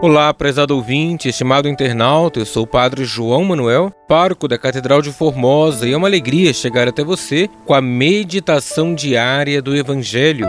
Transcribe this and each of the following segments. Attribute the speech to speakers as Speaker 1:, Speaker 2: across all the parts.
Speaker 1: Olá, prezado ouvinte, estimado internauta, eu sou o Padre João Manuel, pároco da Catedral de Formosa, e é uma alegria chegar até você com a meditação diária do Evangelho.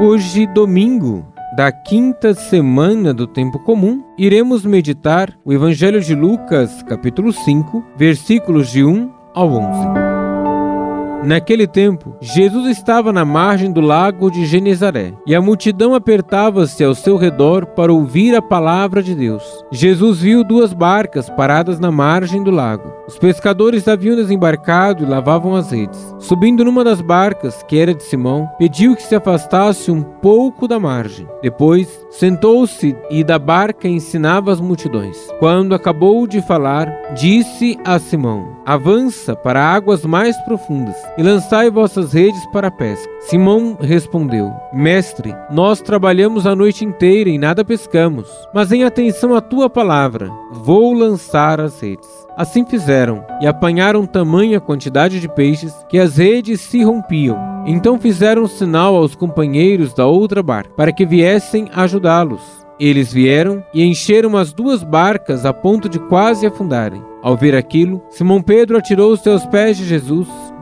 Speaker 1: Hoje, domingo, da quinta semana do tempo comum, iremos meditar o Evangelho de Lucas, capítulo 5, versículos de 1 ao 11. Naquele tempo, Jesus estava na margem do lago de Genezaré, e a multidão apertava-se ao seu redor para ouvir a palavra de Deus. Jesus viu duas barcas paradas na margem do lago. Os pescadores haviam desembarcado e lavavam as redes. Subindo numa das barcas, que era de Simão, pediu que se afastasse um pouco da margem. Depois, sentou-se e da barca ensinava as multidões. Quando acabou de falar, disse a Simão: Avança para águas mais profundas e lançai vossas redes para a pesca. Simão respondeu: Mestre, nós trabalhamos a noite inteira e nada pescamos, mas em atenção à tua palavra, vou lançar as redes. Assim fizeram, e apanharam tamanha quantidade de peixes que as redes se rompiam. Então fizeram sinal aos companheiros da outra barca, para que viessem ajudá-los. Eles vieram e encheram as duas barcas a ponto de quase afundarem. Ao ver aquilo, Simão Pedro atirou os seus pés de Jesus,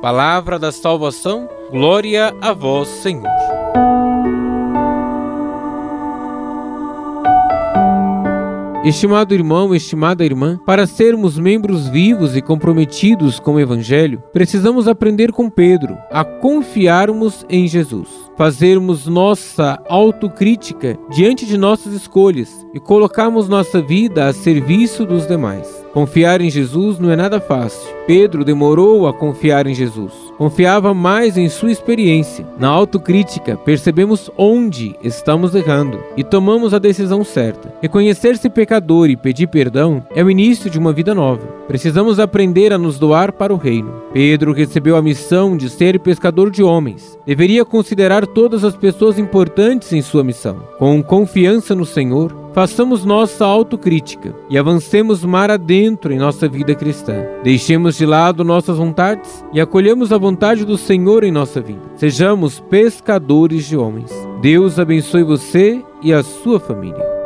Speaker 1: Palavra da salvação, glória a vós, Senhor. Estimado irmão, estimada irmã, para sermos membros vivos e comprometidos com o Evangelho, precisamos aprender com Pedro a confiarmos em Jesus, fazermos nossa autocrítica diante de nossas escolhas e colocarmos nossa vida a serviço dos demais. Confiar em Jesus não é nada fácil. Pedro demorou a confiar em Jesus. Confiava mais em sua experiência. Na autocrítica, percebemos onde estamos errando e tomamos a decisão certa. Reconhecer-se pecador e pedir perdão é o início de uma vida nova. Precisamos aprender a nos doar para o reino. Pedro recebeu a missão de ser pescador de homens. Deveria considerar todas as pessoas importantes em sua missão. Com confiança no Senhor, façamos nossa autocrítica e avancemos mar adentro em nossa vida cristã. Deixemos de lado nossas vontades e acolhemos a vontade do Senhor em nossa vida. Sejamos pescadores de homens. Deus abençoe você e a sua família.